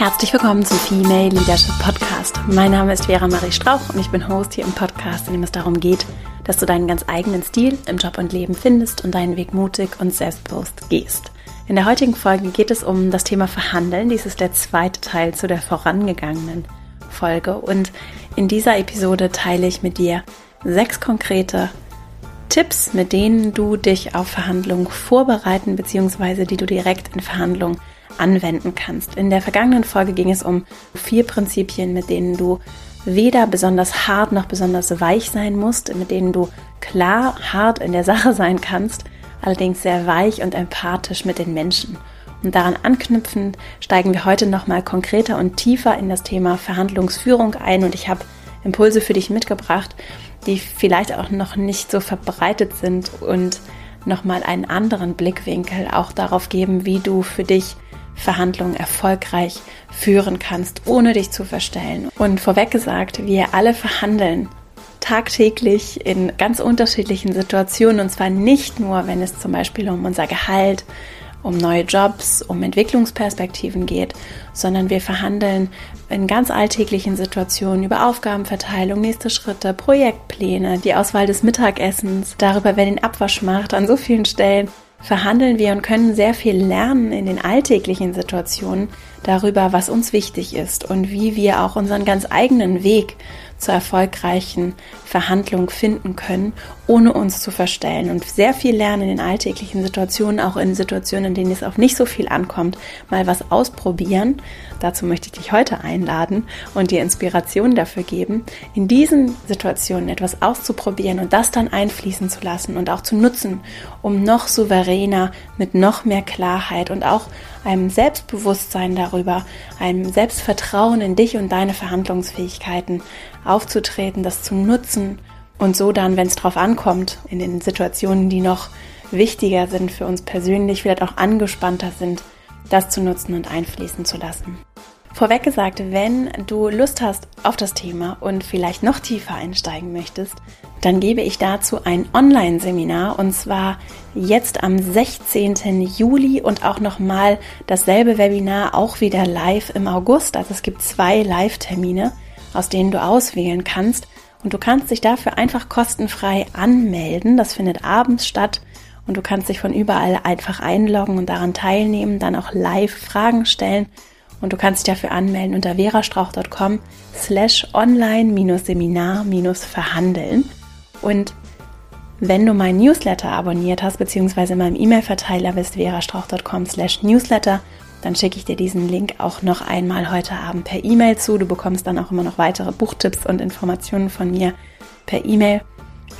Herzlich willkommen zum Female Leadership Podcast. Mein Name ist Vera Marie Strauch und ich bin Host hier im Podcast, in dem es darum geht, dass du deinen ganz eigenen Stil im Job und Leben findest und deinen Weg mutig und selbstbewusst gehst. In der heutigen Folge geht es um das Thema Verhandeln. Dies ist der zweite Teil zu der vorangegangenen Folge und in dieser Episode teile ich mit dir sechs konkrete Tipps, mit denen du dich auf Verhandlungen vorbereiten bzw. die du direkt in Verhandlungen anwenden kannst. In der vergangenen Folge ging es um vier Prinzipien, mit denen du weder besonders hart noch besonders weich sein musst, mit denen du klar hart in der Sache sein kannst, allerdings sehr weich und empathisch mit den Menschen. Und daran anknüpfend steigen wir heute nochmal konkreter und tiefer in das Thema Verhandlungsführung ein und ich habe Impulse für dich mitgebracht, die vielleicht auch noch nicht so verbreitet sind und nochmal einen anderen Blickwinkel auch darauf geben, wie du für dich Verhandlungen erfolgreich führen kannst, ohne dich zu verstellen. Und vorweg gesagt, wir alle verhandeln tagtäglich in ganz unterschiedlichen Situationen und zwar nicht nur, wenn es zum Beispiel um unser Gehalt, um neue Jobs, um Entwicklungsperspektiven geht, sondern wir verhandeln in ganz alltäglichen Situationen über Aufgabenverteilung, nächste Schritte, Projektpläne, die Auswahl des Mittagessens, darüber, wer den Abwasch macht, an so vielen Stellen verhandeln wir und können sehr viel lernen in den alltäglichen Situationen darüber, was uns wichtig ist und wie wir auch unseren ganz eigenen Weg zur erfolgreichen Verhandlung finden können, ohne uns zu verstellen und sehr viel lernen in den alltäglichen Situationen, auch in Situationen, in denen es auf nicht so viel ankommt, mal was ausprobieren. Dazu möchte ich dich heute einladen und dir Inspiration dafür geben, in diesen Situationen etwas auszuprobieren und das dann einfließen zu lassen und auch zu nutzen, um noch souveräner, mit noch mehr Klarheit und auch einem Selbstbewusstsein darüber, einem Selbstvertrauen in dich und deine Verhandlungsfähigkeiten aufzutreten, das zu nutzen und so dann, wenn es drauf ankommt, in den Situationen, die noch wichtiger sind für uns persönlich, vielleicht auch angespannter sind, das zu nutzen und einfließen zu lassen. Vorweg gesagt, wenn du Lust hast auf das Thema und vielleicht noch tiefer einsteigen möchtest, dann gebe ich dazu ein Online-Seminar und zwar jetzt am 16. Juli und auch nochmal dasselbe Webinar auch wieder live im August. Also es gibt zwei Live-Termine, aus denen du auswählen kannst. Und du kannst dich dafür einfach kostenfrei anmelden. Das findet abends statt. Und du kannst dich von überall einfach einloggen und daran teilnehmen, dann auch live Fragen stellen. Und du kannst dich dafür anmelden unter verastrauch.com slash online-seminar-verhandeln. Und wenn du meinen Newsletter abonniert hast, beziehungsweise in meinem E-Mail-Verteiler bist, verastrauch.com slash newsletter, dann schicke ich dir diesen Link auch noch einmal heute Abend per E-Mail zu. Du bekommst dann auch immer noch weitere Buchtipps und Informationen von mir per E-Mail.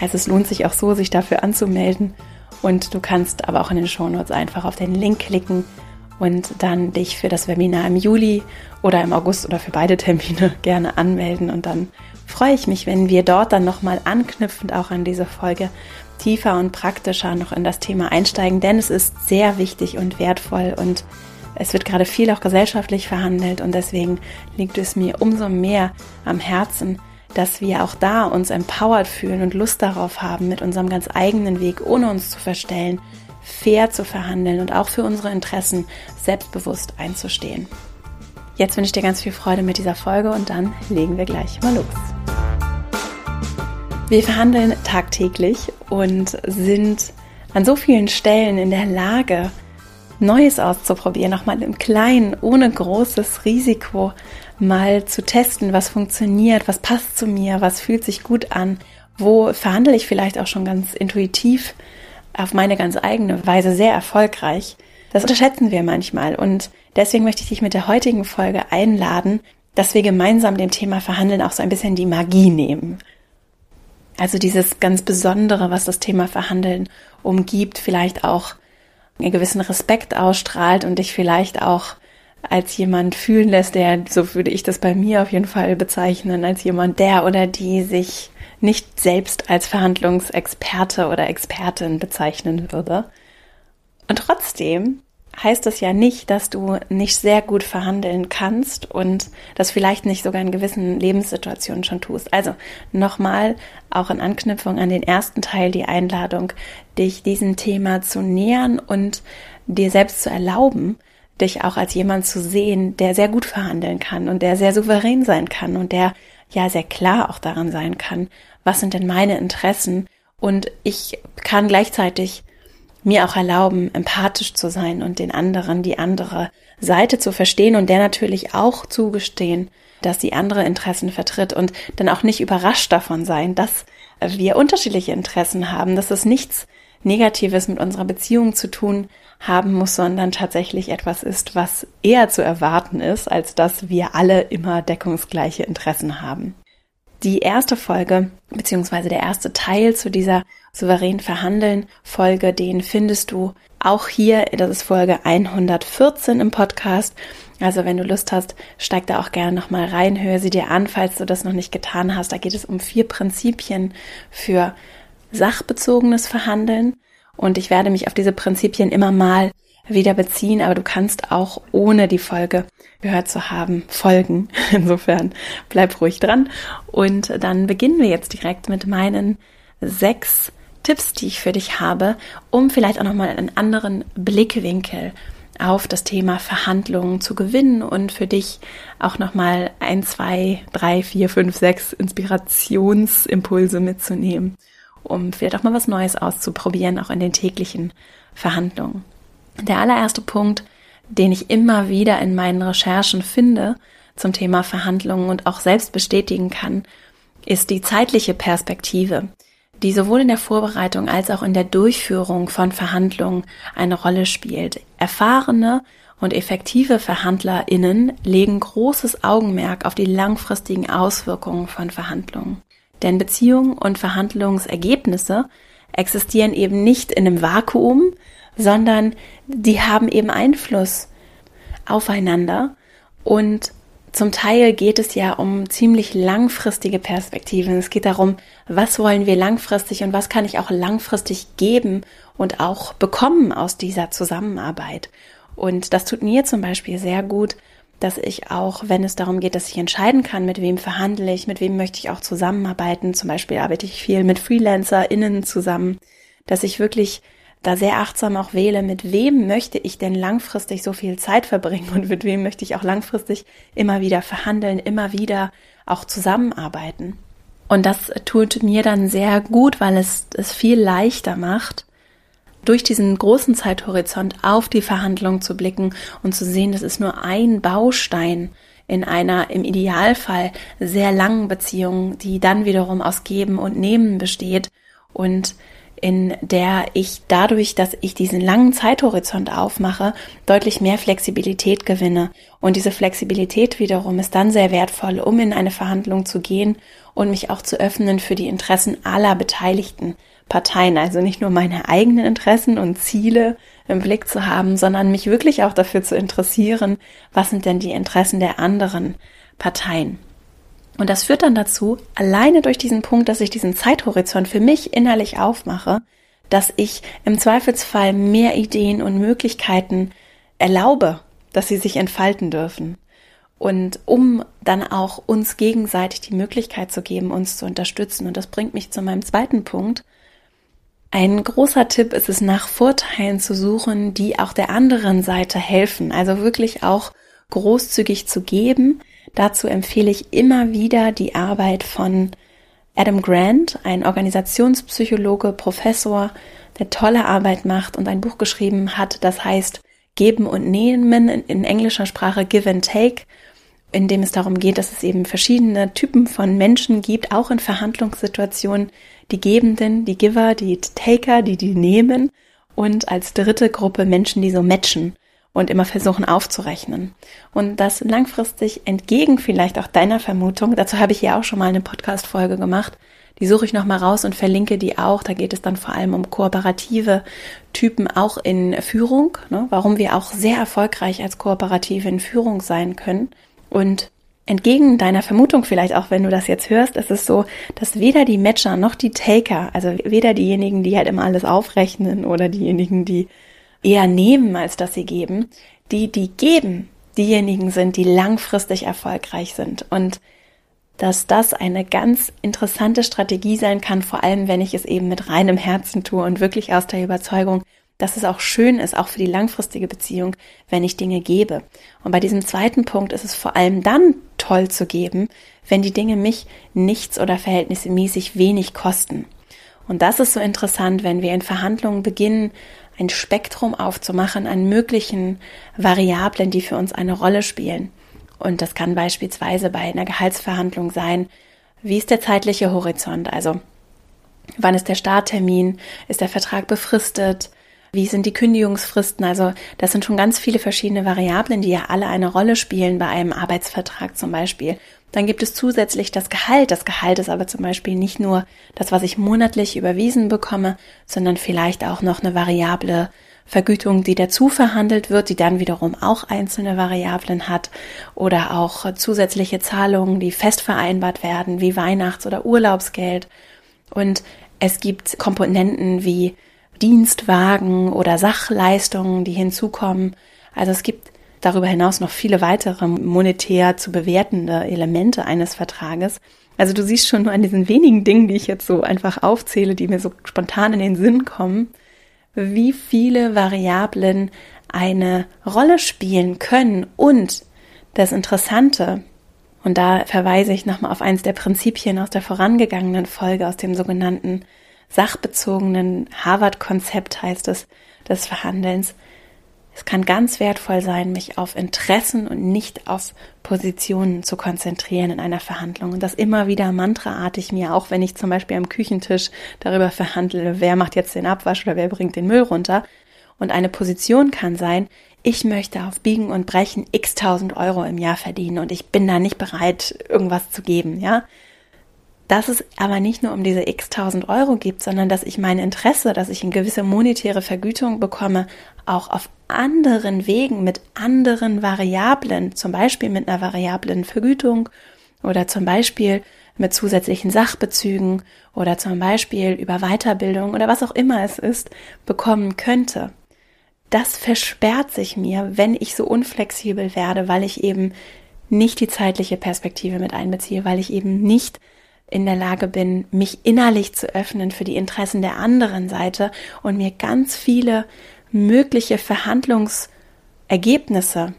Also es lohnt sich auch so, sich dafür anzumelden. Und du kannst aber auch in den Shownotes einfach auf den Link klicken und dann dich für das Webinar im Juli oder im August oder für beide Termine gerne anmelden. Und dann freue ich mich, wenn wir dort dann nochmal anknüpfend auch an diese Folge tiefer und praktischer noch in das Thema einsteigen, denn es ist sehr wichtig und wertvoll und es wird gerade viel auch gesellschaftlich verhandelt und deswegen liegt es mir umso mehr am Herzen, dass wir auch da uns empowered fühlen und Lust darauf haben, mit unserem ganz eigenen Weg, ohne uns zu verstellen, fair zu verhandeln und auch für unsere Interessen selbstbewusst einzustehen. Jetzt wünsche ich dir ganz viel Freude mit dieser Folge und dann legen wir gleich mal los. Wir verhandeln tagtäglich und sind an so vielen Stellen in der Lage, Neues auszuprobieren, auch mal im Kleinen, ohne großes Risiko mal zu testen, was funktioniert, was passt zu mir, was fühlt sich gut an, wo verhandle ich vielleicht auch schon ganz intuitiv auf meine ganz eigene Weise sehr erfolgreich. Das unterschätzen wir manchmal und deswegen möchte ich dich mit der heutigen Folge einladen, dass wir gemeinsam dem Thema Verhandeln auch so ein bisschen die Magie nehmen. Also dieses ganz Besondere, was das Thema Verhandeln umgibt, vielleicht auch einen gewissen Respekt ausstrahlt und dich vielleicht auch als jemand fühlen lässt, der, so würde ich das bei mir auf jeden Fall bezeichnen, als jemand, der oder die sich nicht selbst als Verhandlungsexperte oder Expertin bezeichnen würde. Und trotzdem heißt das ja nicht, dass du nicht sehr gut verhandeln kannst und das vielleicht nicht sogar in gewissen Lebenssituationen schon tust. Also nochmal auch in Anknüpfung an den ersten Teil die Einladung, dich diesem Thema zu nähern und dir selbst zu erlauben, dich auch als jemand zu sehen, der sehr gut verhandeln kann und der sehr souverän sein kann und der ja sehr klar auch daran sein kann, was sind denn meine Interessen und ich kann gleichzeitig mir auch erlauben, empathisch zu sein und den anderen, die andere Seite zu verstehen und der natürlich auch zugestehen, dass sie andere Interessen vertritt und dann auch nicht überrascht davon sein, dass wir unterschiedliche Interessen haben, dass es nichts Negatives mit unserer Beziehung zu tun haben muss, sondern tatsächlich etwas ist, was eher zu erwarten ist, als dass wir alle immer deckungsgleiche Interessen haben. Die erste Folge, beziehungsweise der erste Teil zu dieser souverän verhandeln Folge, den findest du auch hier, das ist Folge 114 im Podcast. Also wenn du Lust hast, steig da auch gerne nochmal rein, hör sie dir an, falls du das noch nicht getan hast. Da geht es um vier Prinzipien für sachbezogenes Verhandeln. Und ich werde mich auf diese Prinzipien immer mal wieder beziehen, aber du kannst auch ohne die Folge gehört zu haben folgen. Insofern bleib ruhig dran. Und dann beginnen wir jetzt direkt mit meinen sechs Tipps, die ich für dich habe, um vielleicht auch nochmal einen anderen Blickwinkel auf das Thema Verhandlungen zu gewinnen und für dich auch nochmal ein, zwei, drei, vier, fünf, sechs Inspirationsimpulse mitzunehmen, um vielleicht auch mal was Neues auszuprobieren, auch in den täglichen Verhandlungen. Der allererste Punkt, den ich immer wieder in meinen Recherchen finde zum Thema Verhandlungen und auch selbst bestätigen kann, ist die zeitliche Perspektive die sowohl in der Vorbereitung als auch in der Durchführung von Verhandlungen eine Rolle spielt. Erfahrene und effektive VerhandlerInnen legen großes Augenmerk auf die langfristigen Auswirkungen von Verhandlungen. Denn Beziehungen und Verhandlungsergebnisse existieren eben nicht in einem Vakuum, sondern die haben eben Einfluss aufeinander und zum Teil geht es ja um ziemlich langfristige Perspektiven. Es geht darum, was wollen wir langfristig und was kann ich auch langfristig geben und auch bekommen aus dieser Zusammenarbeit. Und das tut mir zum Beispiel sehr gut, dass ich auch, wenn es darum geht, dass ich entscheiden kann, mit wem verhandle ich, mit wem möchte ich auch zusammenarbeiten. Zum Beispiel arbeite ich viel mit FreelancerInnen zusammen, dass ich wirklich da sehr achtsam auch wähle, mit wem möchte ich denn langfristig so viel Zeit verbringen und mit wem möchte ich auch langfristig immer wieder verhandeln, immer wieder auch zusammenarbeiten. Und das tut mir dann sehr gut, weil es es viel leichter macht, durch diesen großen Zeithorizont auf die Verhandlung zu blicken und zu sehen, das ist nur ein Baustein in einer im Idealfall sehr langen Beziehung, die dann wiederum aus Geben und Nehmen besteht und in der ich dadurch, dass ich diesen langen Zeithorizont aufmache, deutlich mehr Flexibilität gewinne. Und diese Flexibilität wiederum ist dann sehr wertvoll, um in eine Verhandlung zu gehen und mich auch zu öffnen für die Interessen aller beteiligten Parteien. Also nicht nur meine eigenen Interessen und Ziele im Blick zu haben, sondern mich wirklich auch dafür zu interessieren, was sind denn die Interessen der anderen Parteien. Und das führt dann dazu, alleine durch diesen Punkt, dass ich diesen Zeithorizont für mich innerlich aufmache, dass ich im Zweifelsfall mehr Ideen und Möglichkeiten erlaube, dass sie sich entfalten dürfen. Und um dann auch uns gegenseitig die Möglichkeit zu geben, uns zu unterstützen. Und das bringt mich zu meinem zweiten Punkt. Ein großer Tipp ist es, nach Vorteilen zu suchen, die auch der anderen Seite helfen. Also wirklich auch großzügig zu geben, Dazu empfehle ich immer wieder die Arbeit von Adam Grant, ein Organisationspsychologe, Professor, der tolle Arbeit macht und ein Buch geschrieben hat, das heißt Geben und Nehmen in englischer Sprache Give and Take, in dem es darum geht, dass es eben verschiedene Typen von Menschen gibt, auch in Verhandlungssituationen, die Gebenden, die Giver, die Taker, die die nehmen und als dritte Gruppe Menschen, die so matchen und immer versuchen aufzurechnen. Und das langfristig entgegen vielleicht auch deiner Vermutung, dazu habe ich ja auch schon mal eine Podcast-Folge gemacht, die suche ich nochmal raus und verlinke die auch. Da geht es dann vor allem um kooperative Typen auch in Führung, ne? warum wir auch sehr erfolgreich als Kooperative in Führung sein können. Und entgegen deiner Vermutung vielleicht auch, wenn du das jetzt hörst, ist es so, dass weder die Matcher noch die Taker, also weder diejenigen, die halt immer alles aufrechnen oder diejenigen, die eher nehmen, als dass sie geben, die, die geben, diejenigen sind, die langfristig erfolgreich sind. Und dass das eine ganz interessante Strategie sein kann, vor allem wenn ich es eben mit reinem Herzen tue und wirklich aus der Überzeugung, dass es auch schön ist, auch für die langfristige Beziehung, wenn ich Dinge gebe. Und bei diesem zweiten Punkt ist es vor allem dann toll zu geben, wenn die Dinge mich nichts oder verhältnismäßig wenig kosten. Und das ist so interessant, wenn wir in Verhandlungen beginnen, ein Spektrum aufzumachen an möglichen Variablen, die für uns eine Rolle spielen. Und das kann beispielsweise bei einer Gehaltsverhandlung sein, wie ist der zeitliche Horizont? Also wann ist der Starttermin? Ist der Vertrag befristet? Wie sind die Kündigungsfristen? Also das sind schon ganz viele verschiedene Variablen, die ja alle eine Rolle spielen bei einem Arbeitsvertrag zum Beispiel. Dann gibt es zusätzlich das Gehalt. Das Gehalt ist aber zum Beispiel nicht nur das, was ich monatlich überwiesen bekomme, sondern vielleicht auch noch eine variable Vergütung, die dazu verhandelt wird, die dann wiederum auch einzelne Variablen hat oder auch zusätzliche Zahlungen, die fest vereinbart werden, wie Weihnachts- oder Urlaubsgeld. Und es gibt Komponenten wie Dienstwagen oder Sachleistungen, die hinzukommen. Also es gibt darüber hinaus noch viele weitere monetär zu bewertende Elemente eines Vertrages. Also du siehst schon nur an diesen wenigen Dingen, die ich jetzt so einfach aufzähle, die mir so spontan in den Sinn kommen, wie viele Variablen eine Rolle spielen können. Und das Interessante, und da verweise ich nochmal auf eins der Prinzipien aus der vorangegangenen Folge, aus dem sogenannten sachbezogenen Harvard-Konzept heißt es, des Verhandelns. Es kann ganz wertvoll sein, mich auf Interessen und nicht auf Positionen zu konzentrieren in einer Verhandlung. Und das immer wieder mantraartig mir, auch wenn ich zum Beispiel am Küchentisch darüber verhandle, wer macht jetzt den Abwasch oder wer bringt den Müll runter. Und eine Position kann sein, ich möchte auf Biegen und Brechen x tausend Euro im Jahr verdienen und ich bin da nicht bereit, irgendwas zu geben, ja dass es aber nicht nur um diese x tausend Euro gibt, sondern dass ich mein Interesse, dass ich eine gewisse monetäre Vergütung bekomme, auch auf anderen Wegen mit anderen Variablen, zum Beispiel mit einer variablen Vergütung oder zum Beispiel mit zusätzlichen Sachbezügen oder zum Beispiel über Weiterbildung oder was auch immer es ist, bekommen könnte. Das versperrt sich mir, wenn ich so unflexibel werde, weil ich eben nicht die zeitliche Perspektive mit einbeziehe, weil ich eben nicht in der Lage bin, mich innerlich zu öffnen für die Interessen der anderen Seite und mir ganz viele mögliche Verhandlungsergebnisse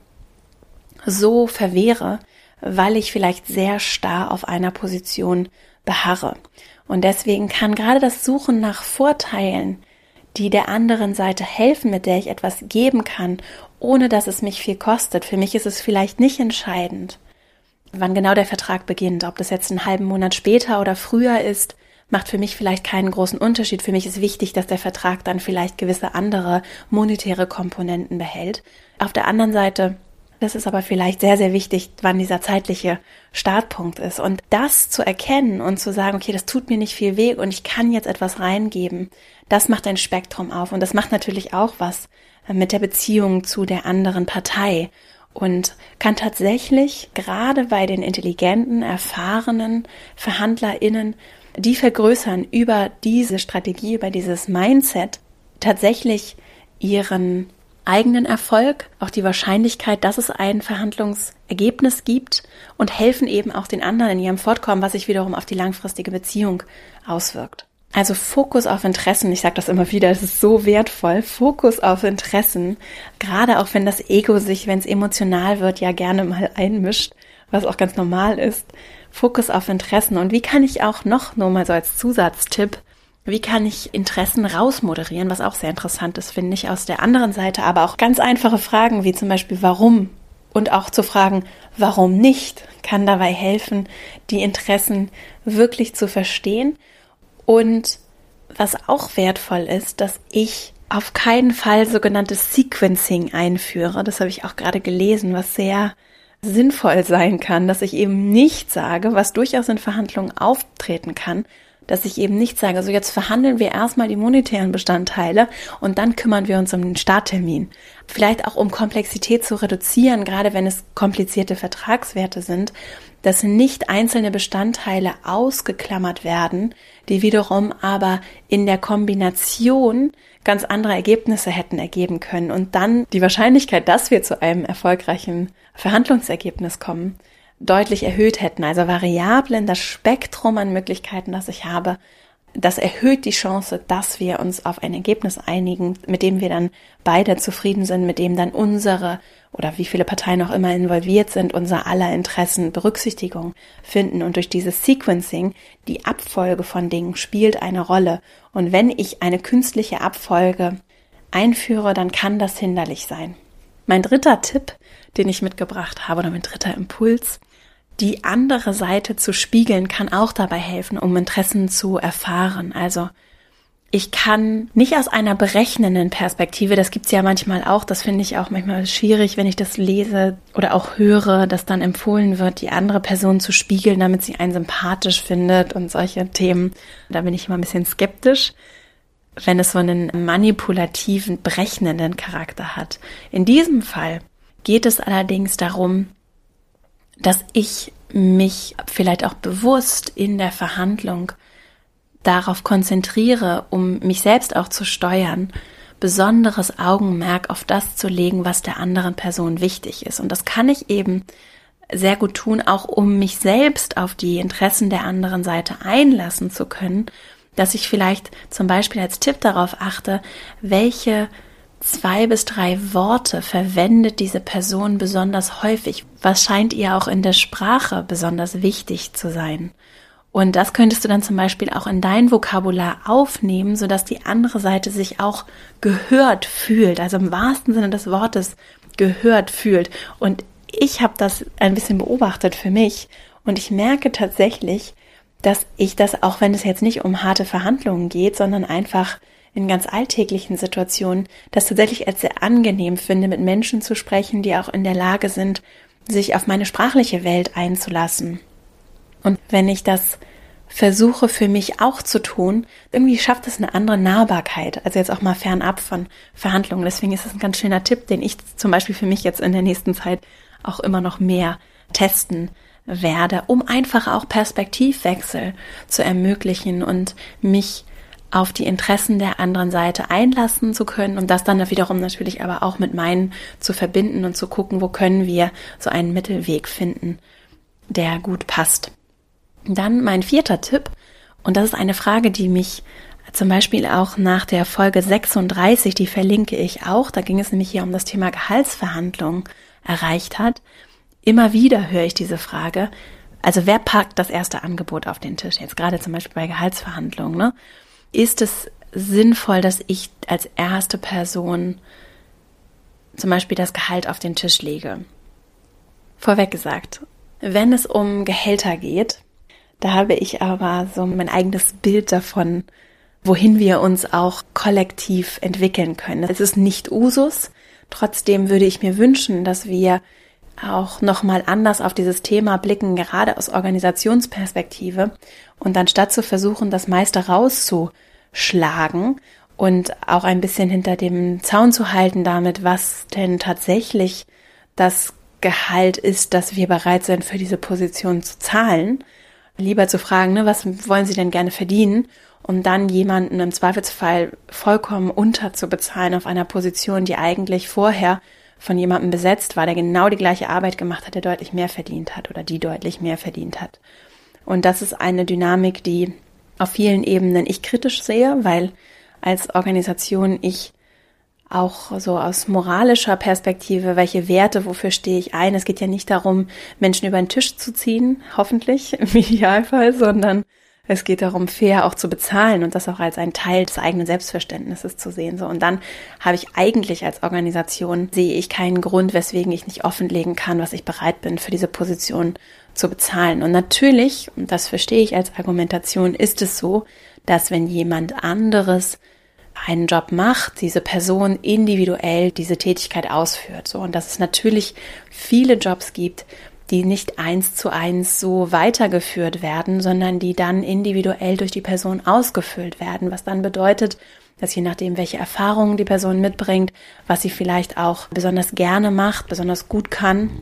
so verwehre, weil ich vielleicht sehr starr auf einer Position beharre. Und deswegen kann gerade das Suchen nach Vorteilen, die der anderen Seite helfen, mit der ich etwas geben kann, ohne dass es mich viel kostet. Für mich ist es vielleicht nicht entscheidend, Wann genau der Vertrag beginnt, ob das jetzt einen halben Monat später oder früher ist, macht für mich vielleicht keinen großen Unterschied. Für mich ist wichtig, dass der Vertrag dann vielleicht gewisse andere monetäre Komponenten behält. Auf der anderen Seite, das ist aber vielleicht sehr, sehr wichtig, wann dieser zeitliche Startpunkt ist. Und das zu erkennen und zu sagen, okay, das tut mir nicht viel weh und ich kann jetzt etwas reingeben, das macht ein Spektrum auf. Und das macht natürlich auch was mit der Beziehung zu der anderen Partei und kann tatsächlich gerade bei den intelligenten, erfahrenen VerhandlerInnen, die vergrößern über diese Strategie, über dieses Mindset tatsächlich ihren eigenen Erfolg, auch die Wahrscheinlichkeit, dass es ein Verhandlungsergebnis gibt und helfen eben auch den anderen in ihrem Fortkommen, was sich wiederum auf die langfristige Beziehung auswirkt. Also Fokus auf Interessen, ich sage das immer wieder, es ist so wertvoll. Fokus auf Interessen, gerade auch wenn das Ego sich, wenn es emotional wird, ja gerne mal einmischt, was auch ganz normal ist. Fokus auf Interessen. Und wie kann ich auch noch, nur mal so als Zusatztipp, wie kann ich Interessen rausmoderieren, was auch sehr interessant ist, finde ich, aus der anderen Seite, aber auch ganz einfache Fragen wie zum Beispiel warum und auch zu fragen, warum nicht, kann dabei helfen, die Interessen wirklich zu verstehen und was auch wertvoll ist, dass ich auf keinen Fall sogenanntes Sequencing einführe. Das habe ich auch gerade gelesen, was sehr sinnvoll sein kann, dass ich eben nicht sage, was durchaus in Verhandlungen auftreten kann, dass ich eben nicht sage, so jetzt verhandeln wir erstmal die monetären Bestandteile und dann kümmern wir uns um den Starttermin. Vielleicht auch um Komplexität zu reduzieren, gerade wenn es komplizierte Vertragswerte sind, dass nicht einzelne Bestandteile ausgeklammert werden, die wiederum aber in der Kombination ganz andere Ergebnisse hätten ergeben können und dann die Wahrscheinlichkeit, dass wir zu einem erfolgreichen Verhandlungsergebnis kommen, deutlich erhöht hätten. Also Variablen, das Spektrum an Möglichkeiten, das ich habe, das erhöht die Chance, dass wir uns auf ein Ergebnis einigen, mit dem wir dann beide zufrieden sind, mit dem dann unsere oder wie viele Parteien auch immer involviert sind, unser aller Interessen Berücksichtigung finden. Und durch dieses Sequencing, die Abfolge von Dingen spielt eine Rolle. Und wenn ich eine künstliche Abfolge einführe, dann kann das hinderlich sein. Mein dritter Tipp, den ich mitgebracht habe, oder mein dritter Impuls, die andere Seite zu spiegeln, kann auch dabei helfen, um Interessen zu erfahren. Also ich kann nicht aus einer berechnenden Perspektive, das gibt's ja manchmal auch, das finde ich auch manchmal schwierig, wenn ich das lese oder auch höre, dass dann empfohlen wird, die andere Person zu spiegeln, damit sie einen sympathisch findet und solche Themen. Da bin ich immer ein bisschen skeptisch, wenn es so einen manipulativen, berechnenden Charakter hat. In diesem Fall geht es allerdings darum, dass ich mich vielleicht auch bewusst in der Verhandlung darauf konzentriere, um mich selbst auch zu steuern, besonderes Augenmerk auf das zu legen, was der anderen Person wichtig ist. Und das kann ich eben sehr gut tun, auch um mich selbst auf die Interessen der anderen Seite einlassen zu können, dass ich vielleicht zum Beispiel als Tipp darauf achte, welche zwei bis drei Worte verwendet diese Person besonders häufig. Was scheint ihr auch in der Sprache besonders wichtig zu sein? Und das könntest du dann zum Beispiel auch in dein Vokabular aufnehmen, sodass die andere Seite sich auch gehört fühlt, also im wahrsten Sinne des Wortes gehört fühlt. Und ich habe das ein bisschen beobachtet für mich und ich merke tatsächlich, dass ich das, auch wenn es jetzt nicht um harte Verhandlungen geht, sondern einfach in ganz alltäglichen Situationen, das tatsächlich als sehr angenehm finde, mit Menschen zu sprechen, die auch in der Lage sind, sich auf meine sprachliche Welt einzulassen. Und wenn ich das versuche für mich auch zu tun, irgendwie schafft es eine andere Nahbarkeit, also jetzt auch mal fernab von Verhandlungen. Deswegen ist es ein ganz schöner Tipp, den ich zum Beispiel für mich jetzt in der nächsten Zeit auch immer noch mehr testen werde, um einfach auch Perspektivwechsel zu ermöglichen und mich auf die Interessen der anderen Seite einlassen zu können und das dann wiederum natürlich aber auch mit meinen zu verbinden und zu gucken, wo können wir so einen Mittelweg finden, der gut passt. Dann mein vierter Tipp, und das ist eine Frage, die mich zum Beispiel auch nach der Folge 36, die verlinke ich auch, da ging es nämlich hier um das Thema Gehaltsverhandlung erreicht hat. Immer wieder höre ich diese Frage, also wer packt das erste Angebot auf den Tisch? Jetzt gerade zum Beispiel bei Gehaltsverhandlungen, ne? Ist es sinnvoll, dass ich als erste Person zum Beispiel das Gehalt auf den Tisch lege? Vorweg gesagt, wenn es um Gehälter geht, da habe ich aber so mein eigenes Bild davon, wohin wir uns auch kollektiv entwickeln können. Es ist nicht Usus. Trotzdem würde ich mir wünschen, dass wir auch nochmal anders auf dieses Thema blicken, gerade aus Organisationsperspektive. Und anstatt zu versuchen, das meiste rauszuschlagen und auch ein bisschen hinter dem Zaun zu halten damit, was denn tatsächlich das Gehalt ist, das wir bereit sind, für diese Position zu zahlen, lieber zu fragen, ne, was wollen Sie denn gerne verdienen? Und dann jemanden im Zweifelsfall vollkommen unterzubezahlen auf einer Position, die eigentlich vorher von jemandem besetzt war, der genau die gleiche Arbeit gemacht hat, der deutlich mehr verdient hat oder die deutlich mehr verdient hat. Und das ist eine Dynamik, die auf vielen Ebenen ich kritisch sehe, weil als Organisation ich auch so aus moralischer Perspektive, welche Werte, wofür stehe ich ein. Es geht ja nicht darum, Menschen über den Tisch zu ziehen, hoffentlich im Idealfall, sondern es geht darum, fair auch zu bezahlen und das auch als ein Teil des eigenen Selbstverständnisses zu sehen. So. Und dann habe ich eigentlich als Organisation, sehe ich keinen Grund, weswegen ich nicht offenlegen kann, was ich bereit bin, für diese Position zu bezahlen. Und natürlich, und das verstehe ich als Argumentation, ist es so, dass wenn jemand anderes einen Job macht, diese Person individuell diese Tätigkeit ausführt. So, und dass es natürlich viele Jobs gibt, die nicht eins zu eins so weitergeführt werden, sondern die dann individuell durch die Person ausgefüllt werden, was dann bedeutet, dass je nachdem, welche Erfahrungen die Person mitbringt, was sie vielleicht auch besonders gerne macht, besonders gut kann,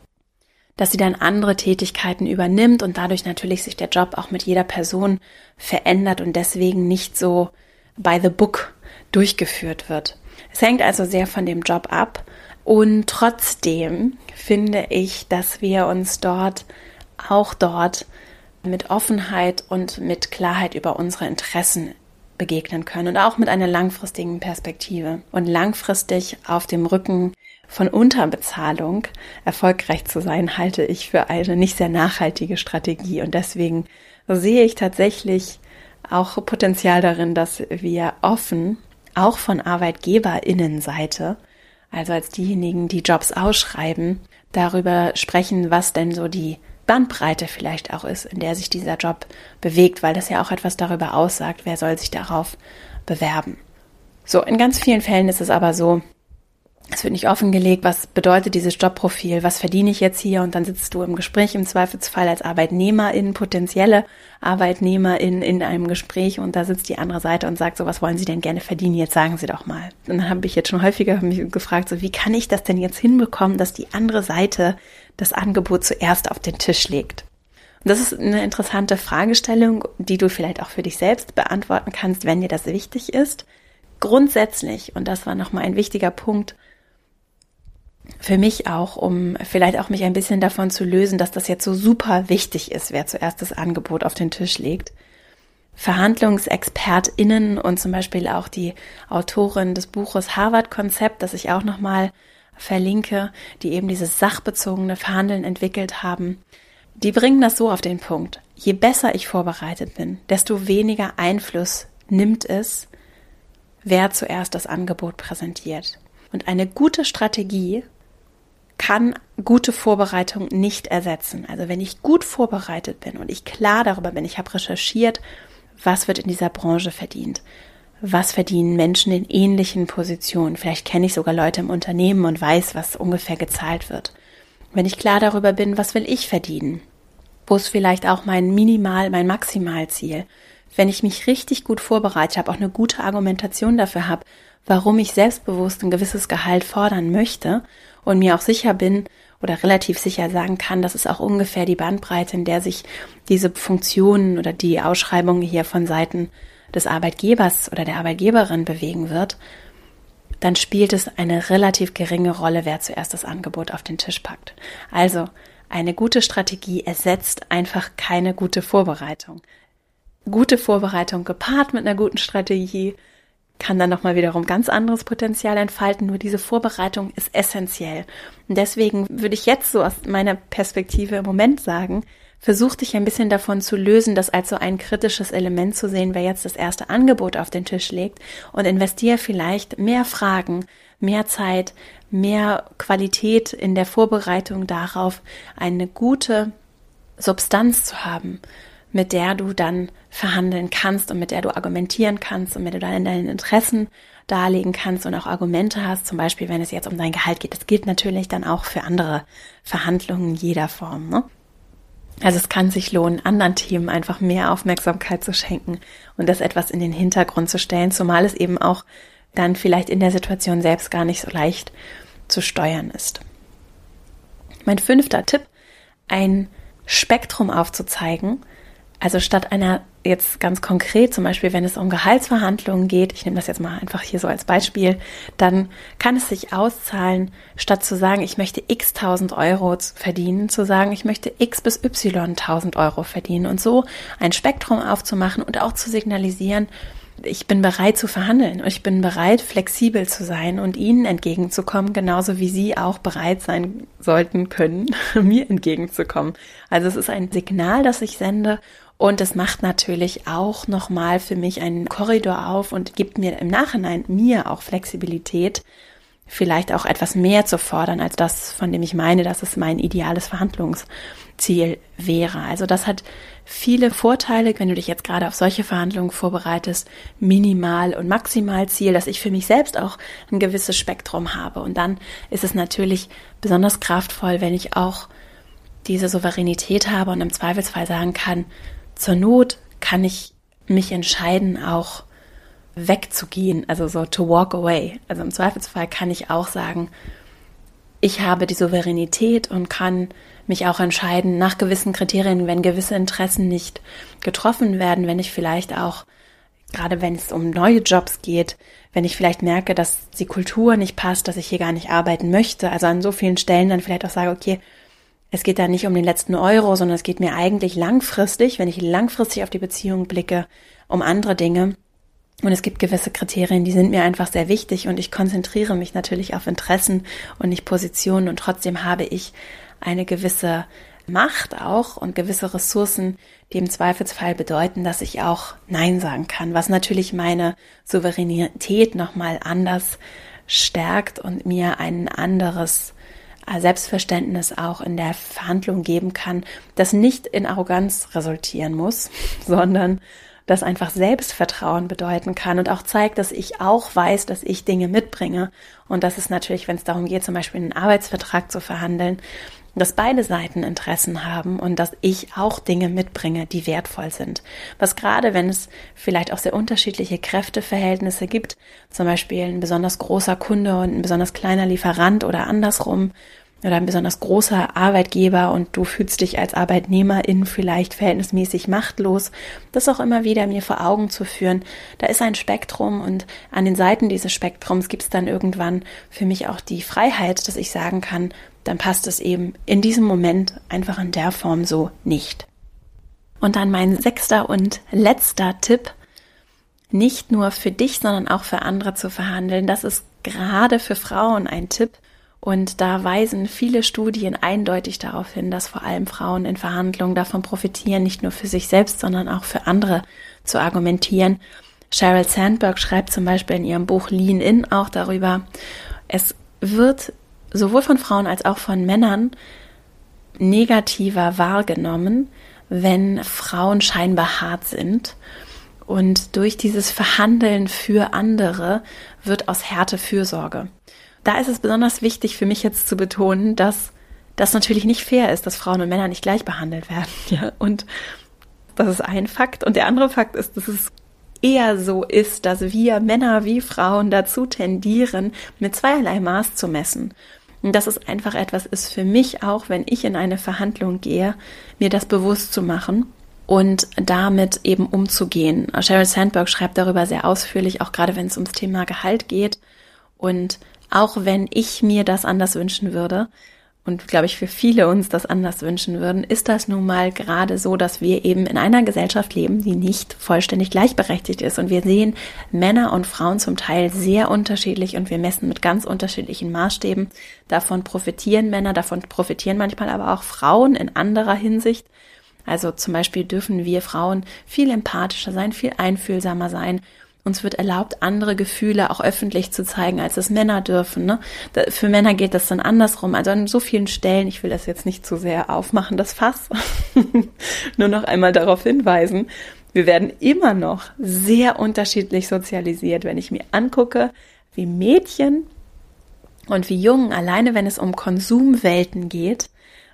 dass sie dann andere Tätigkeiten übernimmt und dadurch natürlich sich der Job auch mit jeder Person verändert und deswegen nicht so by the book durchgeführt wird. Es hängt also sehr von dem Job ab und trotzdem finde ich, dass wir uns dort auch dort mit Offenheit und mit Klarheit über unsere Interessen begegnen können und auch mit einer langfristigen Perspektive. Und langfristig auf dem Rücken von Unterbezahlung erfolgreich zu sein, halte ich für eine nicht sehr nachhaltige Strategie. Und deswegen sehe ich tatsächlich auch Potenzial darin, dass wir offen, auch von Arbeitgeberinnenseite, also als diejenigen, die Jobs ausschreiben, darüber sprechen, was denn so die Bandbreite vielleicht auch ist, in der sich dieser Job bewegt, weil das ja auch etwas darüber aussagt, wer soll sich darauf bewerben. So, in ganz vielen Fällen ist es aber so, es wird nicht offengelegt, was bedeutet dieses Jobprofil, was verdiene ich jetzt hier und dann sitzt du im Gespräch im Zweifelsfall als Arbeitnehmerin, potenzielle Arbeitnehmerin in einem Gespräch und da sitzt die andere Seite und sagt so, was wollen Sie denn gerne verdienen, jetzt sagen Sie doch mal. Und dann habe ich jetzt schon häufiger mich gefragt, so wie kann ich das denn jetzt hinbekommen, dass die andere Seite das Angebot zuerst auf den Tisch legt. Und das ist eine interessante Fragestellung, die du vielleicht auch für dich selbst beantworten kannst, wenn dir das wichtig ist. Grundsätzlich, und das war nochmal ein wichtiger Punkt, für mich auch, um vielleicht auch mich ein bisschen davon zu lösen, dass das jetzt so super wichtig ist, wer zuerst das Angebot auf den Tisch legt. VerhandlungsexpertInnen und zum Beispiel auch die Autorin des Buches Harvard-Konzept, das ich auch nochmal verlinke, die eben dieses sachbezogene Verhandeln entwickelt haben, die bringen das so auf den Punkt. Je besser ich vorbereitet bin, desto weniger Einfluss nimmt es, wer zuerst das Angebot präsentiert. Und eine gute Strategie kann gute Vorbereitung nicht ersetzen. Also wenn ich gut vorbereitet bin und ich klar darüber bin, ich habe recherchiert, was wird in dieser Branche verdient, was verdienen Menschen in ähnlichen Positionen, vielleicht kenne ich sogar Leute im Unternehmen und weiß, was ungefähr gezahlt wird. Wenn ich klar darüber bin, was will ich verdienen, wo ist vielleicht auch mein Minimal, mein Maximalziel, wenn ich mich richtig gut vorbereitet habe, auch eine gute Argumentation dafür habe, warum ich selbstbewusst ein gewisses Gehalt fordern möchte und mir auch sicher bin oder relativ sicher sagen kann, das ist auch ungefähr die Bandbreite, in der sich diese Funktionen oder die Ausschreibung hier von Seiten des Arbeitgebers oder der Arbeitgeberin bewegen wird, dann spielt es eine relativ geringe Rolle, wer zuerst das Angebot auf den Tisch packt. Also eine gute Strategie ersetzt einfach keine gute Vorbereitung. Gute Vorbereitung gepaart mit einer guten Strategie kann dann nochmal wiederum ganz anderes Potenzial entfalten. Nur diese Vorbereitung ist essentiell. Und deswegen würde ich jetzt so aus meiner Perspektive im Moment sagen, versuch dich ein bisschen davon zu lösen, das als so ein kritisches Element zu sehen, wer jetzt das erste Angebot auf den Tisch legt und investiere vielleicht mehr Fragen, mehr Zeit, mehr Qualität in der Vorbereitung darauf, eine gute Substanz zu haben, mit der du dann verhandeln kannst und mit der du argumentieren kannst und mit der du dann deine Interessen darlegen kannst und auch Argumente hast, zum Beispiel wenn es jetzt um dein Gehalt geht. Das gilt natürlich dann auch für andere Verhandlungen jeder Form. Ne? Also es kann sich lohnen, anderen Themen einfach mehr Aufmerksamkeit zu schenken und das etwas in den Hintergrund zu stellen, zumal es eben auch dann vielleicht in der Situation selbst gar nicht so leicht zu steuern ist. Mein fünfter Tipp, ein Spektrum aufzuzeigen, also statt einer jetzt ganz konkret, zum Beispiel wenn es um Gehaltsverhandlungen geht, ich nehme das jetzt mal einfach hier so als Beispiel, dann kann es sich auszahlen, statt zu sagen, ich möchte x tausend Euro verdienen, zu sagen, ich möchte x bis y tausend Euro verdienen und so ein Spektrum aufzumachen und auch zu signalisieren, ich bin bereit zu verhandeln und ich bin bereit, flexibel zu sein und Ihnen entgegenzukommen, genauso wie Sie auch bereit sein sollten können, mir entgegenzukommen. Also es ist ein Signal, das ich sende und es macht natürlich auch nochmal für mich einen Korridor auf und gibt mir im Nachhinein mir auch Flexibilität, vielleicht auch etwas mehr zu fordern als das, von dem ich meine, dass es mein ideales Verhandlungsziel wäre. Also das hat viele Vorteile, wenn du dich jetzt gerade auf solche Verhandlungen vorbereitest, Minimal- und Maximalziel, dass ich für mich selbst auch ein gewisses Spektrum habe. Und dann ist es natürlich besonders kraftvoll, wenn ich auch diese Souveränität habe und im Zweifelsfall sagen kann, zur Not kann ich mich entscheiden, auch wegzugehen, also so to walk away. Also im Zweifelsfall kann ich auch sagen, ich habe die Souveränität und kann mich auch entscheiden nach gewissen Kriterien, wenn gewisse Interessen nicht getroffen werden, wenn ich vielleicht auch, gerade wenn es um neue Jobs geht, wenn ich vielleicht merke, dass die Kultur nicht passt, dass ich hier gar nicht arbeiten möchte, also an so vielen Stellen dann vielleicht auch sage, okay, es geht da nicht um den letzten Euro, sondern es geht mir eigentlich langfristig, wenn ich langfristig auf die Beziehung blicke, um andere Dinge. Und es gibt gewisse Kriterien, die sind mir einfach sehr wichtig und ich konzentriere mich natürlich auf Interessen und nicht Positionen und trotzdem habe ich eine gewisse Macht auch und gewisse Ressourcen, die im Zweifelsfall bedeuten, dass ich auch Nein sagen kann, was natürlich meine Souveränität nochmal anders stärkt und mir ein anderes Selbstverständnis auch in der Verhandlung geben kann, das nicht in Arroganz resultieren muss, sondern das einfach Selbstvertrauen bedeuten kann und auch zeigt, dass ich auch weiß, dass ich Dinge mitbringe. Und das ist natürlich, wenn es darum geht, zum Beispiel einen Arbeitsvertrag zu verhandeln, dass beide Seiten Interessen haben und dass ich auch Dinge mitbringe, die wertvoll sind. Was gerade, wenn es vielleicht auch sehr unterschiedliche Kräfteverhältnisse gibt, zum Beispiel ein besonders großer Kunde und ein besonders kleiner Lieferant oder andersrum, oder ein besonders großer Arbeitgeber und du fühlst dich als Arbeitnehmerin vielleicht verhältnismäßig machtlos, das auch immer wieder mir vor Augen zu führen. Da ist ein Spektrum und an den Seiten dieses Spektrums gibt es dann irgendwann für mich auch die Freiheit, dass ich sagen kann, dann passt es eben in diesem Moment einfach in der Form so nicht. Und dann mein sechster und letzter Tipp, nicht nur für dich, sondern auch für andere zu verhandeln. Das ist gerade für Frauen ein Tipp, und da weisen viele Studien eindeutig darauf hin, dass vor allem Frauen in Verhandlungen davon profitieren, nicht nur für sich selbst, sondern auch für andere zu argumentieren. Sheryl Sandberg schreibt zum Beispiel in ihrem Buch Lean In auch darüber, es wird sowohl von Frauen als auch von Männern negativer wahrgenommen, wenn Frauen scheinbar hart sind. Und durch dieses Verhandeln für andere wird aus Härte Fürsorge da ist es besonders wichtig für mich jetzt zu betonen, dass das natürlich nicht fair ist, dass Frauen und Männer nicht gleich behandelt werden. Ja, und das ist ein Fakt. Und der andere Fakt ist, dass es eher so ist, dass wir Männer wie Frauen dazu tendieren, mit zweierlei Maß zu messen. Und dass es einfach etwas ist für mich auch, wenn ich in eine Verhandlung gehe, mir das bewusst zu machen und damit eben umzugehen. Sheryl Sandberg schreibt darüber sehr ausführlich, auch gerade wenn es ums Thema Gehalt geht. Und auch wenn ich mir das anders wünschen würde und glaube ich für viele uns das anders wünschen würden, ist das nun mal gerade so, dass wir eben in einer Gesellschaft leben, die nicht vollständig gleichberechtigt ist und wir sehen Männer und Frauen zum Teil sehr unterschiedlich und wir messen mit ganz unterschiedlichen Maßstäben. Davon profitieren Männer, davon profitieren manchmal aber auch Frauen in anderer Hinsicht. Also zum Beispiel dürfen wir Frauen viel empathischer sein, viel einfühlsamer sein uns wird erlaubt, andere Gefühle auch öffentlich zu zeigen, als es Männer dürfen. Ne? Für Männer geht das dann andersrum. Also an so vielen Stellen, ich will das jetzt nicht zu sehr aufmachen, das Fass, nur noch einmal darauf hinweisen, wir werden immer noch sehr unterschiedlich sozialisiert, wenn ich mir angucke, wie Mädchen und wie Jungen, alleine wenn es um Konsumwelten geht,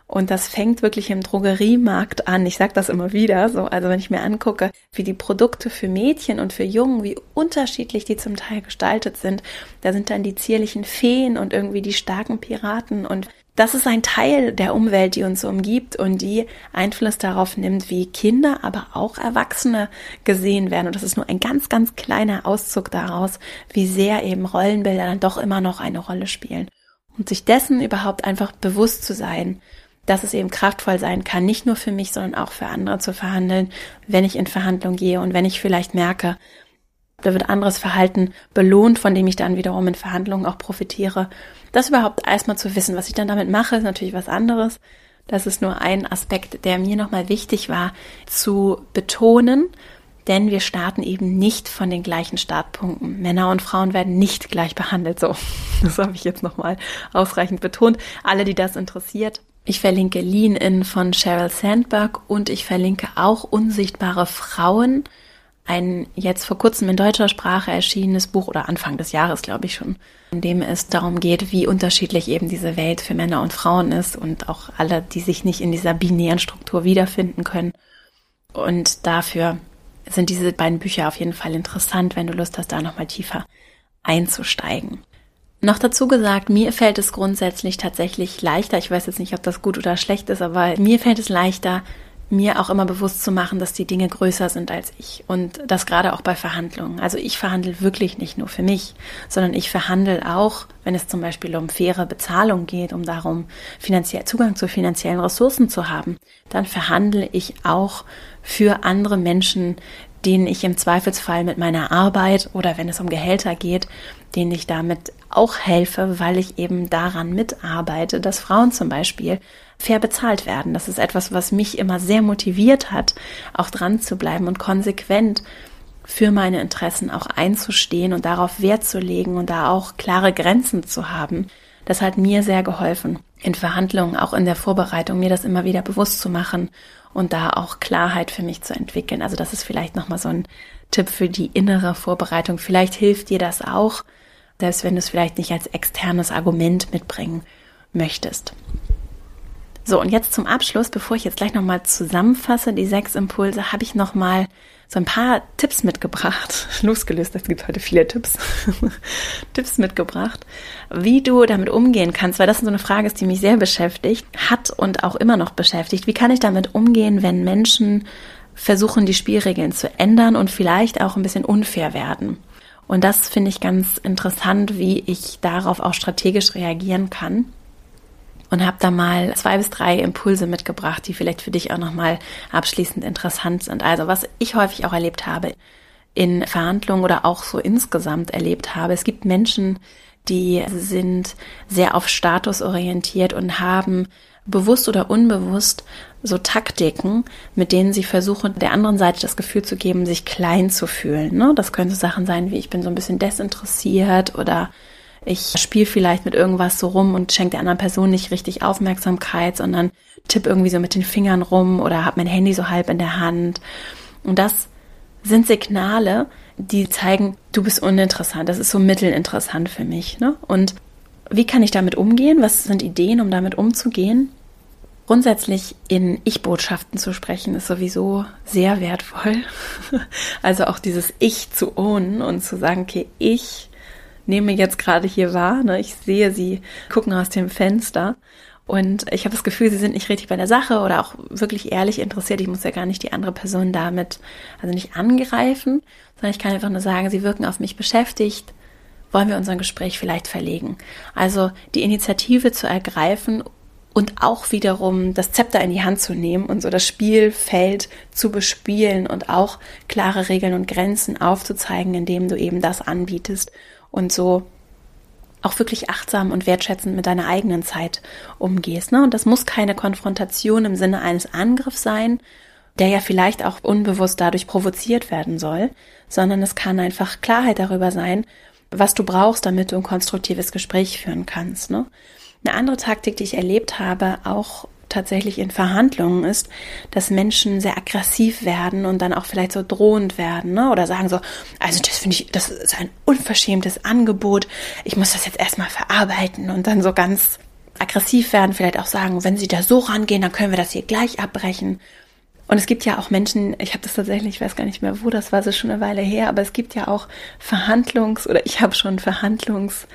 und das fängt wirklich im Drogeriemarkt an. Ich sage das immer wieder. So, also wenn ich mir angucke, wie die Produkte für Mädchen und für Jungen, wie unterschiedlich die zum Teil gestaltet sind, da sind dann die zierlichen Feen und irgendwie die starken Piraten und das ist ein Teil der Umwelt, die uns umgibt und die Einfluss darauf nimmt, wie Kinder, aber auch Erwachsene gesehen werden. Und das ist nur ein ganz, ganz kleiner Auszug daraus, wie sehr eben Rollenbilder dann doch immer noch eine Rolle spielen. Und sich dessen überhaupt einfach bewusst zu sein dass es eben kraftvoll sein kann, nicht nur für mich, sondern auch für andere zu verhandeln, wenn ich in Verhandlungen gehe und wenn ich vielleicht merke, da wird anderes Verhalten belohnt, von dem ich dann wiederum in Verhandlungen auch profitiere. Das überhaupt erstmal zu wissen, was ich dann damit mache, ist natürlich was anderes. Das ist nur ein Aspekt, der mir nochmal wichtig war zu betonen, denn wir starten eben nicht von den gleichen Startpunkten. Männer und Frauen werden nicht gleich behandelt. So, das habe ich jetzt nochmal ausreichend betont. Alle, die das interessiert, ich verlinke Lean In von Sheryl Sandberg und ich verlinke auch Unsichtbare Frauen, ein jetzt vor kurzem in deutscher Sprache erschienenes Buch oder Anfang des Jahres, glaube ich schon, in dem es darum geht, wie unterschiedlich eben diese Welt für Männer und Frauen ist und auch alle, die sich nicht in dieser binären Struktur wiederfinden können. Und dafür sind diese beiden Bücher auf jeden Fall interessant, wenn du Lust hast, da nochmal tiefer einzusteigen. Noch dazu gesagt, mir fällt es grundsätzlich tatsächlich leichter, ich weiß jetzt nicht, ob das gut oder schlecht ist, aber mir fällt es leichter, mir auch immer bewusst zu machen, dass die Dinge größer sind als ich und das gerade auch bei Verhandlungen. Also ich verhandle wirklich nicht nur für mich, sondern ich verhandle auch, wenn es zum Beispiel um faire Bezahlung geht, um darum, finanziell Zugang zu finanziellen Ressourcen zu haben, dann verhandle ich auch für andere Menschen, denen ich im Zweifelsfall mit meiner Arbeit oder wenn es um Gehälter geht, denen ich damit auch helfe, weil ich eben daran mitarbeite, dass Frauen zum Beispiel fair bezahlt werden. Das ist etwas, was mich immer sehr motiviert hat, auch dran zu bleiben und konsequent für meine Interessen auch einzustehen und darauf Wert zu legen und da auch klare Grenzen zu haben. Das hat mir sehr geholfen, in Verhandlungen, auch in der Vorbereitung, mir das immer wieder bewusst zu machen und da auch Klarheit für mich zu entwickeln. Also das ist vielleicht nochmal so ein Tipp für die innere Vorbereitung. Vielleicht hilft dir das auch, selbst wenn du es vielleicht nicht als externes Argument mitbringen möchtest. So, und jetzt zum Abschluss, bevor ich jetzt gleich nochmal zusammenfasse, die sechs Impulse, habe ich nochmal so ein paar Tipps mitgebracht, losgelöst, es gibt heute viele Tipps, Tipps mitgebracht, wie du damit umgehen kannst, weil das so eine Frage ist, die mich sehr beschäftigt, hat und auch immer noch beschäftigt. Wie kann ich damit umgehen, wenn Menschen versuchen, die Spielregeln zu ändern und vielleicht auch ein bisschen unfair werden? Und das finde ich ganz interessant, wie ich darauf auch strategisch reagieren kann und habe da mal zwei bis drei Impulse mitgebracht, die vielleicht für dich auch nochmal abschließend interessant sind. Also was ich häufig auch erlebt habe in Verhandlungen oder auch so insgesamt erlebt habe, es gibt Menschen, die sind sehr auf Status orientiert und haben bewusst oder unbewusst so Taktiken, mit denen sie versuchen, der anderen Seite das Gefühl zu geben, sich klein zu fühlen. Ne? Das können so Sachen sein wie ich bin so ein bisschen desinteressiert oder ich spiele vielleicht mit irgendwas so rum und schenke der anderen Person nicht richtig Aufmerksamkeit, sondern tipp irgendwie so mit den Fingern rum oder habe mein Handy so halb in der Hand. Und das sind Signale, die zeigen, du bist uninteressant. Das ist so mittelinteressant für mich. Ne? Und wie kann ich damit umgehen? Was sind Ideen, um damit umzugehen? Grundsätzlich in Ich-Botschaften zu sprechen, ist sowieso sehr wertvoll. Also auch dieses Ich zu ownen und zu sagen, okay, ich nehme jetzt gerade hier wahr. Ne? Ich sehe sie gucken aus dem Fenster. Und ich habe das Gefühl, sie sind nicht richtig bei der Sache oder auch wirklich ehrlich interessiert. Ich muss ja gar nicht die andere Person damit, also nicht angreifen, sondern ich kann einfach nur sagen, sie wirken auf mich beschäftigt. Wollen wir unser Gespräch vielleicht verlegen? Also die Initiative zu ergreifen und auch wiederum das Zepter in die Hand zu nehmen und so das Spielfeld zu bespielen und auch klare Regeln und Grenzen aufzuzeigen, indem du eben das anbietest und so auch wirklich achtsam und wertschätzend mit deiner eigenen Zeit umgehst. Ne? Und das muss keine Konfrontation im Sinne eines Angriffs sein, der ja vielleicht auch unbewusst dadurch provoziert werden soll, sondern es kann einfach Klarheit darüber sein, was du brauchst, damit du ein konstruktives Gespräch führen kannst. Ne? Eine andere Taktik, die ich erlebt habe, auch tatsächlich in Verhandlungen ist, dass Menschen sehr aggressiv werden und dann auch vielleicht so drohend werden, ne? Oder sagen so, also das finde ich, das ist ein unverschämtes Angebot. Ich muss das jetzt erstmal verarbeiten und dann so ganz aggressiv werden, vielleicht auch sagen, wenn sie da so rangehen, dann können wir das hier gleich abbrechen. Und es gibt ja auch Menschen, ich habe das tatsächlich, ich weiß gar nicht mehr, wo das war, ist schon eine Weile her, aber es gibt ja auch Verhandlungs- oder ich habe schon Verhandlungs-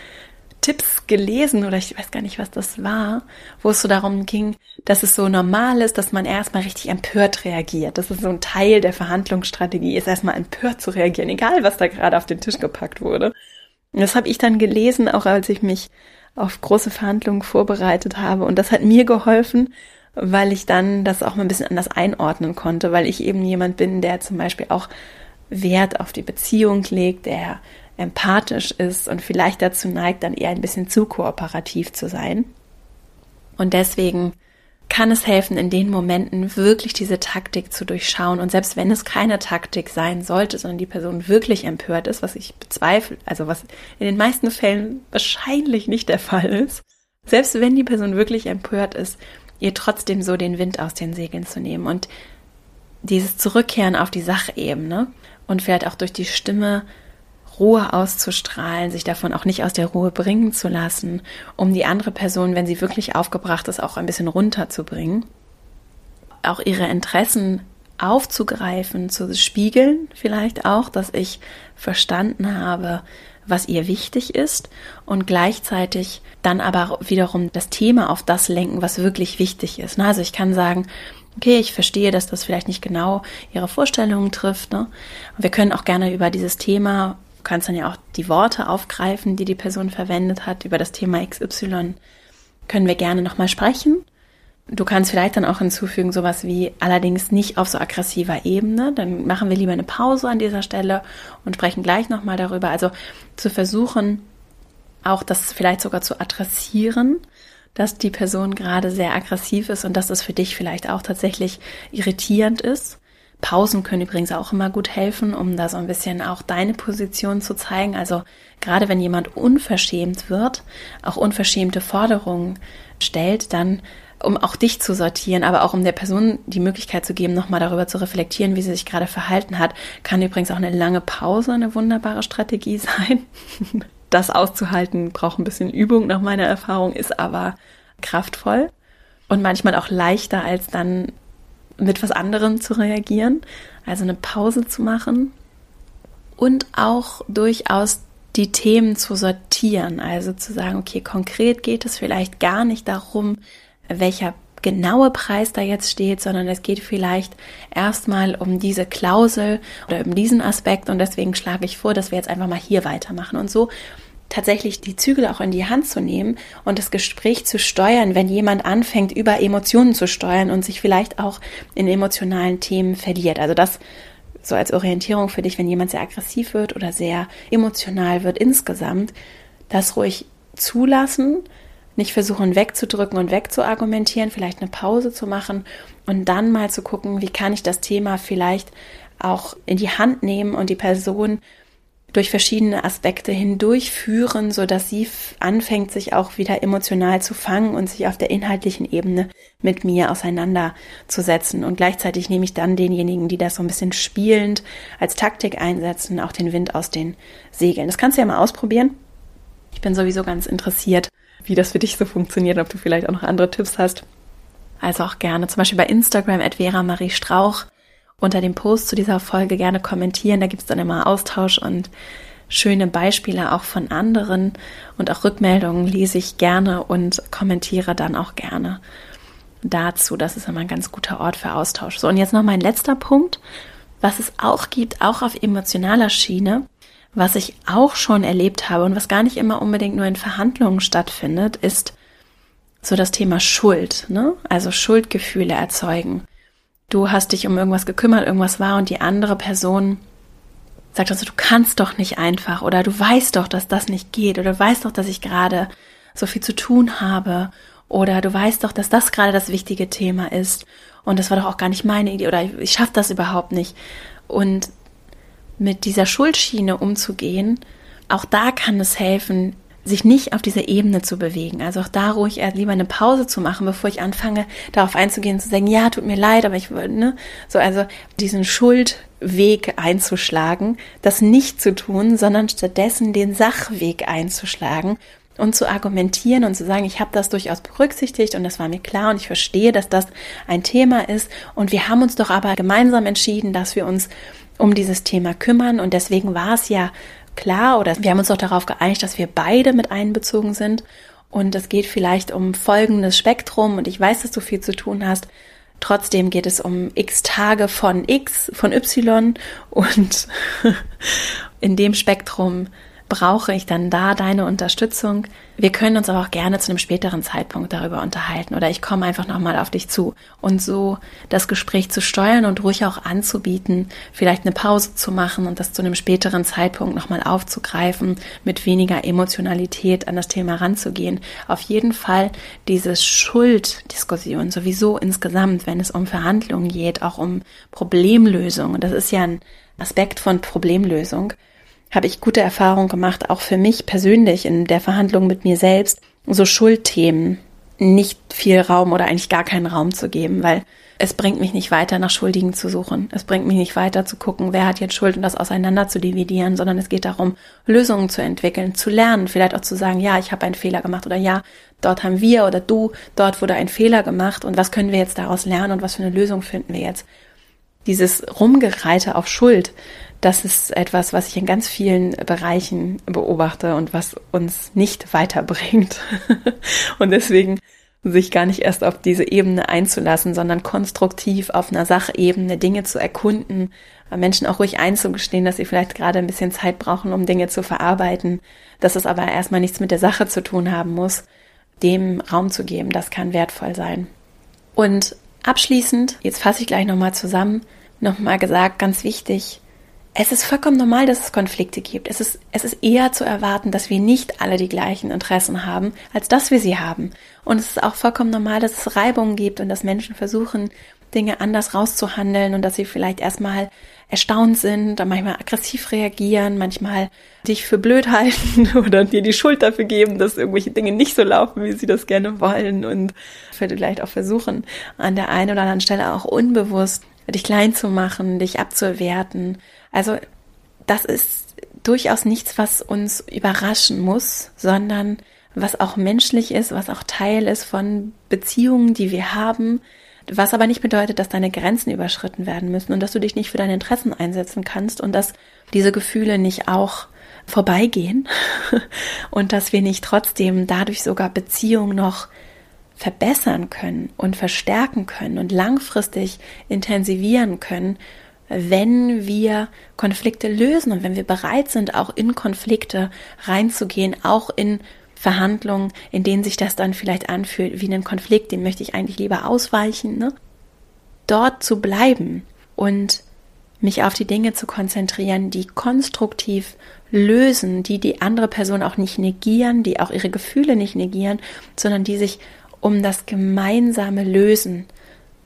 Tipps gelesen oder ich weiß gar nicht, was das war, wo es so darum ging, dass es so normal ist, dass man erstmal richtig empört reagiert. Das ist so ein Teil der Verhandlungsstrategie, ist erstmal empört zu reagieren, egal was da gerade auf den Tisch gepackt wurde. Und das habe ich dann gelesen, auch als ich mich auf große Verhandlungen vorbereitet habe. Und das hat mir geholfen, weil ich dann das auch mal ein bisschen anders einordnen konnte, weil ich eben jemand bin, der zum Beispiel auch Wert auf die Beziehung legt, der empathisch ist und vielleicht dazu neigt, dann eher ein bisschen zu kooperativ zu sein. Und deswegen kann es helfen, in den Momenten wirklich diese Taktik zu durchschauen. Und selbst wenn es keine Taktik sein sollte, sondern die Person wirklich empört ist, was ich bezweifle, also was in den meisten Fällen wahrscheinlich nicht der Fall ist, selbst wenn die Person wirklich empört ist, ihr trotzdem so den Wind aus den Segeln zu nehmen und dieses Zurückkehren auf die Sachebene und vielleicht auch durch die Stimme Ruhe auszustrahlen, sich davon auch nicht aus der Ruhe bringen zu lassen, um die andere Person, wenn sie wirklich aufgebracht ist, auch ein bisschen runterzubringen. Auch ihre Interessen aufzugreifen, zu spiegeln vielleicht auch, dass ich verstanden habe, was ihr wichtig ist und gleichzeitig dann aber wiederum das Thema auf das lenken, was wirklich wichtig ist. Also ich kann sagen, okay, ich verstehe, dass das vielleicht nicht genau ihre Vorstellungen trifft. Ne? Wir können auch gerne über dieses Thema, du kannst dann ja auch die Worte aufgreifen, die die Person verwendet hat, über das Thema XY, können wir gerne nochmal sprechen. Du kannst vielleicht dann auch hinzufügen, sowas wie allerdings nicht auf so aggressiver Ebene. Dann machen wir lieber eine Pause an dieser Stelle und sprechen gleich nochmal darüber. Also zu versuchen, auch das vielleicht sogar zu adressieren, dass die Person gerade sehr aggressiv ist und dass es für dich vielleicht auch tatsächlich irritierend ist. Pausen können übrigens auch immer gut helfen, um da so ein bisschen auch deine Position zu zeigen. Also gerade wenn jemand unverschämt wird, auch unverschämte Forderungen stellt, dann um auch dich zu sortieren, aber auch um der Person die Möglichkeit zu geben, nochmal darüber zu reflektieren, wie sie sich gerade verhalten hat, kann übrigens auch eine lange Pause eine wunderbare Strategie sein. Das auszuhalten braucht ein bisschen Übung nach meiner Erfahrung, ist aber kraftvoll und manchmal auch leichter als dann mit was anderem zu reagieren, also eine Pause zu machen und auch durchaus die Themen zu sortieren, also zu sagen, okay, konkret geht es vielleicht gar nicht darum, welcher genaue Preis da jetzt steht, sondern es geht vielleicht erstmal um diese Klausel oder um diesen Aspekt und deswegen schlage ich vor, dass wir jetzt einfach mal hier weitermachen. Und so tatsächlich die Zügel auch in die Hand zu nehmen und das Gespräch zu steuern, wenn jemand anfängt, über Emotionen zu steuern und sich vielleicht auch in emotionalen Themen verliert. Also das so als Orientierung für dich, wenn jemand sehr aggressiv wird oder sehr emotional wird insgesamt, das ruhig zulassen, nicht versuchen wegzudrücken und wegzuargumentieren, vielleicht eine Pause zu machen und dann mal zu gucken, wie kann ich das Thema vielleicht auch in die Hand nehmen und die Person durch verschiedene Aspekte hindurchführen, so dass sie anfängt, sich auch wieder emotional zu fangen und sich auf der inhaltlichen Ebene mit mir auseinanderzusetzen. Und gleichzeitig nehme ich dann denjenigen, die das so ein bisschen spielend als Taktik einsetzen, auch den Wind aus den Segeln. Das kannst du ja mal ausprobieren. Ich bin sowieso ganz interessiert, wie das für dich so funktioniert, ob du vielleicht auch noch andere Tipps hast. Also auch gerne, zum Beispiel bei Instagram at Vera Marie Strauch unter dem Post zu dieser Folge gerne kommentieren. Da gibt es dann immer Austausch und schöne Beispiele auch von anderen und auch Rückmeldungen lese ich gerne und kommentiere dann auch gerne dazu. Das ist immer ein ganz guter Ort für Austausch. So, und jetzt noch mein letzter Punkt, was es auch gibt, auch auf emotionaler Schiene, was ich auch schon erlebt habe und was gar nicht immer unbedingt nur in Verhandlungen stattfindet, ist so das Thema Schuld, ne? Also Schuldgefühle erzeugen du hast dich um irgendwas gekümmert, irgendwas war und die andere Person sagt also, du kannst doch nicht einfach oder du weißt doch, dass das nicht geht oder du weißt doch, dass ich gerade so viel zu tun habe oder du weißt doch, dass das gerade das wichtige Thema ist und das war doch auch gar nicht meine Idee oder ich schaffe das überhaupt nicht. Und mit dieser Schuldschiene umzugehen, auch da kann es helfen, sich nicht auf dieser Ebene zu bewegen. Also auch da ruhig eher lieber eine Pause zu machen, bevor ich anfange, darauf einzugehen, zu sagen, ja, tut mir leid, aber ich würde, ne, so, also diesen Schuldweg einzuschlagen, das nicht zu tun, sondern stattdessen den Sachweg einzuschlagen und zu argumentieren und zu sagen, ich habe das durchaus berücksichtigt und das war mir klar und ich verstehe, dass das ein Thema ist. Und wir haben uns doch aber gemeinsam entschieden, dass wir uns um dieses Thema kümmern. Und deswegen war es ja klar oder wir haben uns doch darauf geeinigt, dass wir beide mit einbezogen sind. Und es geht vielleicht um folgendes Spektrum und ich weiß, dass du viel zu tun hast. Trotzdem geht es um x Tage von x, von y und in dem Spektrum brauche ich dann da deine Unterstützung. Wir können uns aber auch gerne zu einem späteren Zeitpunkt darüber unterhalten oder ich komme einfach nochmal auf dich zu und so das Gespräch zu steuern und ruhig auch anzubieten, vielleicht eine Pause zu machen und das zu einem späteren Zeitpunkt nochmal aufzugreifen, mit weniger Emotionalität an das Thema ranzugehen. Auf jeden Fall diese Schulddiskussion sowieso insgesamt, wenn es um Verhandlungen geht, auch um Problemlösung. Und das ist ja ein Aspekt von Problemlösung habe ich gute Erfahrungen gemacht, auch für mich persönlich in der Verhandlung mit mir selbst, so Schuldthemen nicht viel Raum oder eigentlich gar keinen Raum zu geben, weil es bringt mich nicht weiter, nach Schuldigen zu suchen. Es bringt mich nicht weiter zu gucken, wer hat jetzt Schuld und das auseinander zu dividieren, sondern es geht darum, Lösungen zu entwickeln, zu lernen, vielleicht auch zu sagen, ja, ich habe einen Fehler gemacht oder ja, dort haben wir oder du, dort wurde ein Fehler gemacht und was können wir jetzt daraus lernen und was für eine Lösung finden wir jetzt. Dieses Rumgereite auf Schuld, das ist etwas, was ich in ganz vielen Bereichen beobachte und was uns nicht weiterbringt. und deswegen sich gar nicht erst auf diese Ebene einzulassen, sondern konstruktiv auf einer Sachebene Dinge zu erkunden, Menschen auch ruhig einzugestehen, dass sie vielleicht gerade ein bisschen Zeit brauchen, um Dinge zu verarbeiten, dass es aber erstmal nichts mit der Sache zu tun haben muss, dem Raum zu geben, das kann wertvoll sein. Und abschließend, jetzt fasse ich gleich nochmal zusammen, nochmal gesagt, ganz wichtig, es ist vollkommen normal, dass es Konflikte gibt. Es ist, es ist eher zu erwarten, dass wir nicht alle die gleichen Interessen haben, als dass wir sie haben. Und es ist auch vollkommen normal, dass es Reibungen gibt und dass Menschen versuchen, Dinge anders rauszuhandeln und dass sie vielleicht erstmal erstaunt sind, dann manchmal aggressiv reagieren, manchmal dich für blöd halten oder dir die Schuld dafür geben, dass irgendwelche Dinge nicht so laufen, wie sie das gerne wollen und vielleicht auch versuchen, an der einen oder anderen Stelle auch unbewusst dich klein zu machen, dich abzuwerten. Also das ist durchaus nichts, was uns überraschen muss, sondern was auch menschlich ist, was auch Teil ist von Beziehungen, die wir haben, was aber nicht bedeutet, dass deine Grenzen überschritten werden müssen und dass du dich nicht für deine Interessen einsetzen kannst und dass diese Gefühle nicht auch vorbeigehen und dass wir nicht trotzdem dadurch sogar Beziehungen noch verbessern können und verstärken können und langfristig intensivieren können, wenn wir Konflikte lösen und wenn wir bereit sind, auch in Konflikte reinzugehen, auch in Verhandlungen, in denen sich das dann vielleicht anfühlt wie ein Konflikt, dem möchte ich eigentlich lieber ausweichen, ne? dort zu bleiben und mich auf die Dinge zu konzentrieren, die konstruktiv lösen, die die andere Person auch nicht negieren, die auch ihre Gefühle nicht negieren, sondern die sich um das gemeinsame Lösen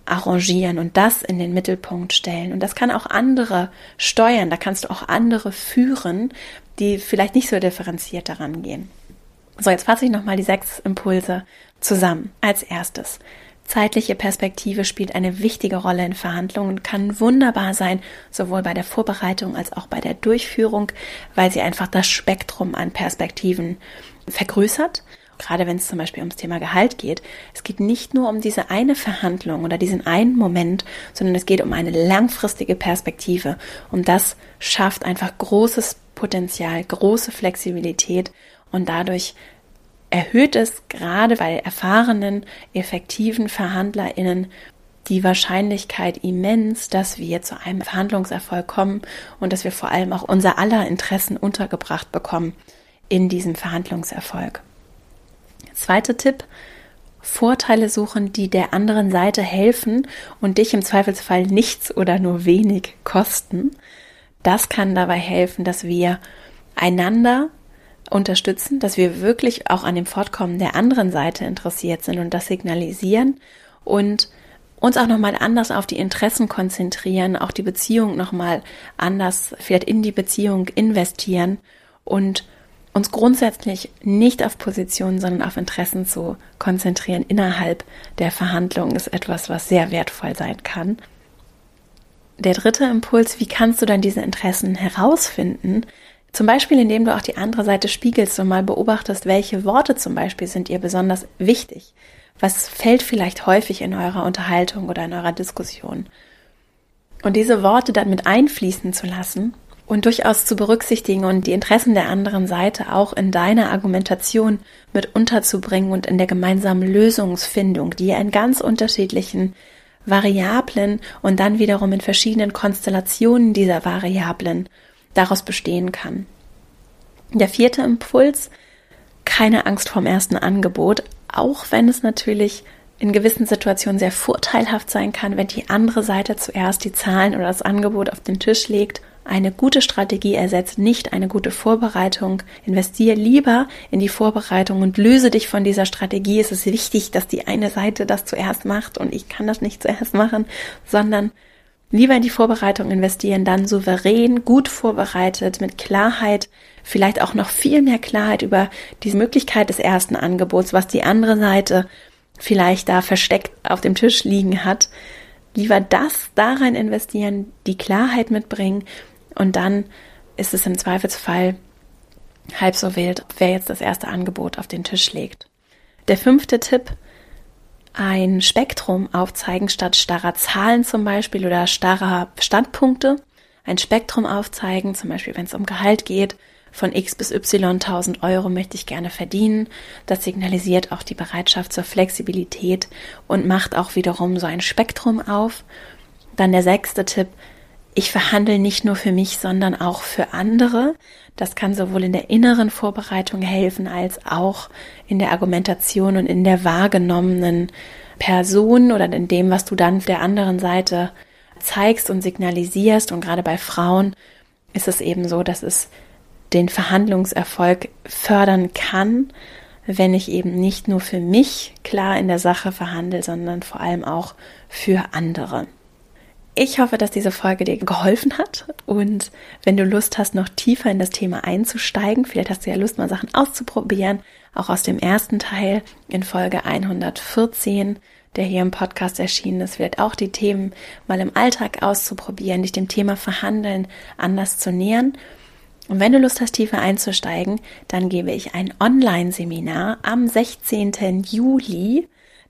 arrangieren und das in den Mittelpunkt stellen. Und das kann auch andere steuern, da kannst du auch andere führen, die vielleicht nicht so differenziert daran gehen. So, jetzt fasse ich nochmal die sechs Impulse zusammen. Als erstes. Zeitliche Perspektive spielt eine wichtige Rolle in Verhandlungen und kann wunderbar sein, sowohl bei der Vorbereitung als auch bei der Durchführung, weil sie einfach das Spektrum an Perspektiven vergrößert. Gerade wenn es zum Beispiel ums Thema Gehalt geht. Es geht nicht nur um diese eine Verhandlung oder diesen einen Moment, sondern es geht um eine langfristige Perspektive. Und das schafft einfach großes Potenzial, große Flexibilität und dadurch erhöht es gerade bei erfahrenen, effektiven VerhandlerInnen die Wahrscheinlichkeit immens, dass wir zu einem Verhandlungserfolg kommen und dass wir vor allem auch unser aller Interessen untergebracht bekommen in diesem Verhandlungserfolg. Zweiter Tipp, Vorteile suchen, die der anderen Seite helfen und dich im Zweifelsfall nichts oder nur wenig kosten. Das kann dabei helfen, dass wir einander unterstützen, dass wir wirklich auch an dem Fortkommen der anderen Seite interessiert sind und das signalisieren und uns auch nochmal anders auf die Interessen konzentrieren, auch die Beziehung nochmal anders, vielleicht in die Beziehung investieren und uns grundsätzlich nicht auf Positionen, sondern auf Interessen zu konzentrieren innerhalb der Verhandlung ist etwas, was sehr wertvoll sein kann. Der dritte Impuls, wie kannst du dann diese Interessen herausfinden? Zum Beispiel, indem du auch die andere Seite spiegelst und mal beobachtest, welche Worte zum Beispiel sind ihr besonders wichtig. Was fällt vielleicht häufig in eurer Unterhaltung oder in eurer Diskussion? Und diese Worte dann mit einfließen zu lassen und durchaus zu berücksichtigen und die Interessen der anderen Seite auch in deiner Argumentation mit unterzubringen und in der gemeinsamen Lösungsfindung, die in ganz unterschiedlichen Variablen und dann wiederum in verschiedenen Konstellationen dieser Variablen daraus bestehen kann. Der vierte Impuls, keine Angst vorm ersten Angebot, auch wenn es natürlich in gewissen Situationen sehr vorteilhaft sein kann, wenn die andere Seite zuerst die Zahlen oder das Angebot auf den Tisch legt. Eine gute Strategie ersetzt nicht eine gute Vorbereitung. Investiere lieber in die Vorbereitung und löse dich von dieser Strategie. Es ist wichtig, dass die eine Seite das zuerst macht und ich kann das nicht zuerst machen, sondern Lieber in die Vorbereitung investieren, dann souverän, gut vorbereitet, mit Klarheit, vielleicht auch noch viel mehr Klarheit über diese Möglichkeit des ersten Angebots, was die andere Seite vielleicht da versteckt auf dem Tisch liegen hat. Lieber das da rein investieren, die Klarheit mitbringen und dann ist es im Zweifelsfall halb so wild, wer jetzt das erste Angebot auf den Tisch legt. Der fünfte Tipp, ein Spektrum aufzeigen statt starrer Zahlen zum Beispiel oder starrer Standpunkte. Ein Spektrum aufzeigen, zum Beispiel wenn es um Gehalt geht, von X bis Y 1000 Euro möchte ich gerne verdienen. Das signalisiert auch die Bereitschaft zur Flexibilität und macht auch wiederum so ein Spektrum auf. Dann der sechste Tipp, ich verhandle nicht nur für mich, sondern auch für andere. Das kann sowohl in der inneren Vorbereitung helfen als auch in der Argumentation und in der wahrgenommenen Person oder in dem, was du dann der anderen Seite zeigst und signalisierst. Und gerade bei Frauen ist es eben so, dass es den Verhandlungserfolg fördern kann, wenn ich eben nicht nur für mich klar in der Sache verhandle, sondern vor allem auch für andere. Ich hoffe, dass diese Folge dir geholfen hat und wenn du Lust hast, noch tiefer in das Thema einzusteigen, vielleicht hast du ja Lust, mal Sachen auszuprobieren, auch aus dem ersten Teil in Folge 114, der hier im Podcast erschienen ist, vielleicht auch die Themen mal im Alltag auszuprobieren, dich dem Thema Verhandeln anders zu nähern. Und wenn du Lust hast, tiefer einzusteigen, dann gebe ich ein Online-Seminar am 16. Juli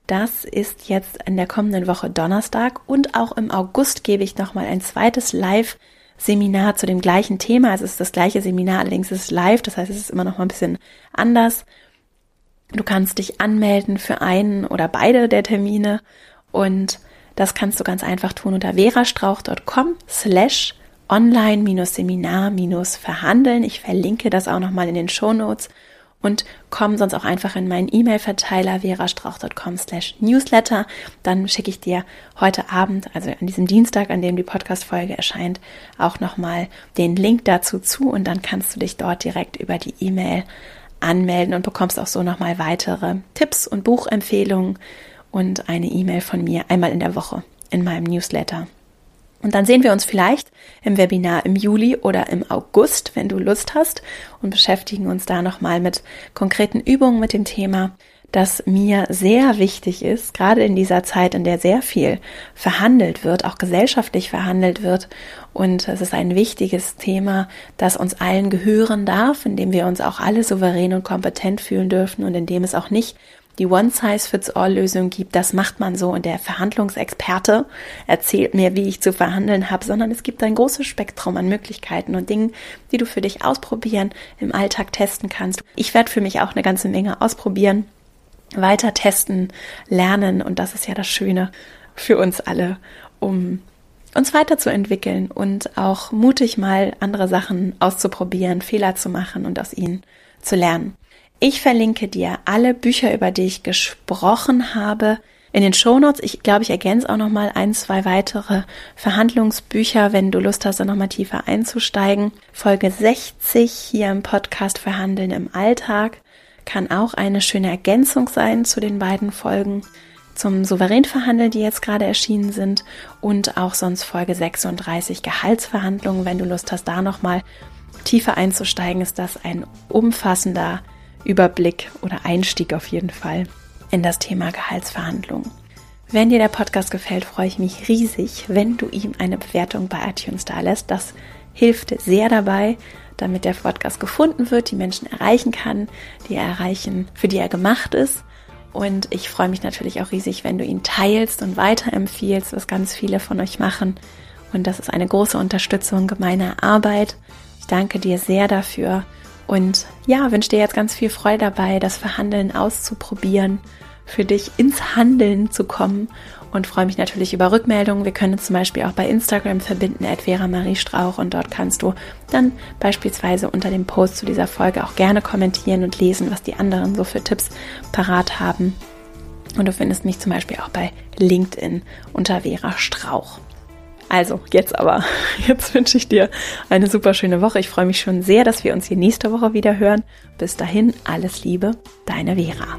das ist jetzt in der kommenden Woche Donnerstag und auch im August gebe ich nochmal ein zweites Live Seminar zu dem gleichen Thema. Also es ist das gleiche Seminar, allerdings ist es live, das heißt, es ist immer noch mal ein bisschen anders. Du kannst dich anmelden für einen oder beide der Termine und das kannst du ganz einfach tun unter verastrauch.com slash online-seminar-verhandeln. Ich verlinke das auch nochmal in den Show Notes und komm sonst auch einfach in meinen E-Mail-Verteiler verastrauch.com slash newsletter. Dann schicke ich dir heute Abend, also an diesem Dienstag, an dem die Podcast-Folge erscheint, auch nochmal den Link dazu zu und dann kannst du dich dort direkt über die E-Mail anmelden und bekommst auch so nochmal weitere Tipps und Buchempfehlungen und eine E-Mail von mir einmal in der Woche in meinem Newsletter. Und dann sehen wir uns vielleicht im Webinar im Juli oder im August, wenn du Lust hast, und beschäftigen uns da nochmal mit konkreten Übungen mit dem Thema, das mir sehr wichtig ist, gerade in dieser Zeit, in der sehr viel verhandelt wird, auch gesellschaftlich verhandelt wird. Und es ist ein wichtiges Thema, das uns allen gehören darf, in dem wir uns auch alle souverän und kompetent fühlen dürfen und in dem es auch nicht die One-Size-Fits-All-Lösung gibt, das macht man so und der Verhandlungsexperte erzählt mir, wie ich zu verhandeln habe, sondern es gibt ein großes Spektrum an Möglichkeiten und Dingen, die du für dich ausprobieren, im Alltag testen kannst. Ich werde für mich auch eine ganze Menge ausprobieren, weiter testen, lernen und das ist ja das Schöne für uns alle, um uns weiterzuentwickeln und auch mutig mal andere Sachen auszuprobieren, Fehler zu machen und aus ihnen zu lernen. Ich verlinke dir alle Bücher, über die ich gesprochen habe, in den Shownotes. Ich glaube, ich ergänze auch noch mal ein, zwei weitere Verhandlungsbücher, wenn du Lust hast, da noch mal tiefer einzusteigen. Folge 60 hier im Podcast Verhandeln im Alltag kann auch eine schöne Ergänzung sein zu den beiden Folgen zum souverän verhandeln, die jetzt gerade erschienen sind und auch sonst Folge 36 Gehaltsverhandlungen, wenn du Lust hast, da noch mal tiefer einzusteigen, ist das ein umfassender Überblick oder Einstieg auf jeden Fall in das Thema Gehaltsverhandlungen. Wenn dir der Podcast gefällt, freue ich mich riesig, wenn du ihm eine Bewertung bei iTunes da lässt. Das hilft sehr dabei, damit der Podcast gefunden wird, die Menschen erreichen kann, die er erreichen, für die er gemacht ist. Und ich freue mich natürlich auch riesig, wenn du ihn teilst und weiterempfiehlst, was ganz viele von euch machen. Und das ist eine große Unterstützung meiner Arbeit. Ich danke dir sehr dafür und ja, wünsche dir jetzt ganz viel Freude dabei, das Verhandeln auszuprobieren, für dich ins Handeln zu kommen und freue mich natürlich über Rückmeldungen. Wir können uns zum Beispiel auch bei Instagram verbinden, Vera Marie Strauch und dort kannst du dann beispielsweise unter dem Post zu dieser Folge auch gerne kommentieren und lesen, was die anderen so für Tipps parat haben. Und du findest mich zum Beispiel auch bei LinkedIn unter Vera Strauch. Also, jetzt aber. Jetzt wünsche ich dir eine super schöne Woche. Ich freue mich schon sehr, dass wir uns hier nächste Woche wieder hören. Bis dahin, alles Liebe, deine Vera.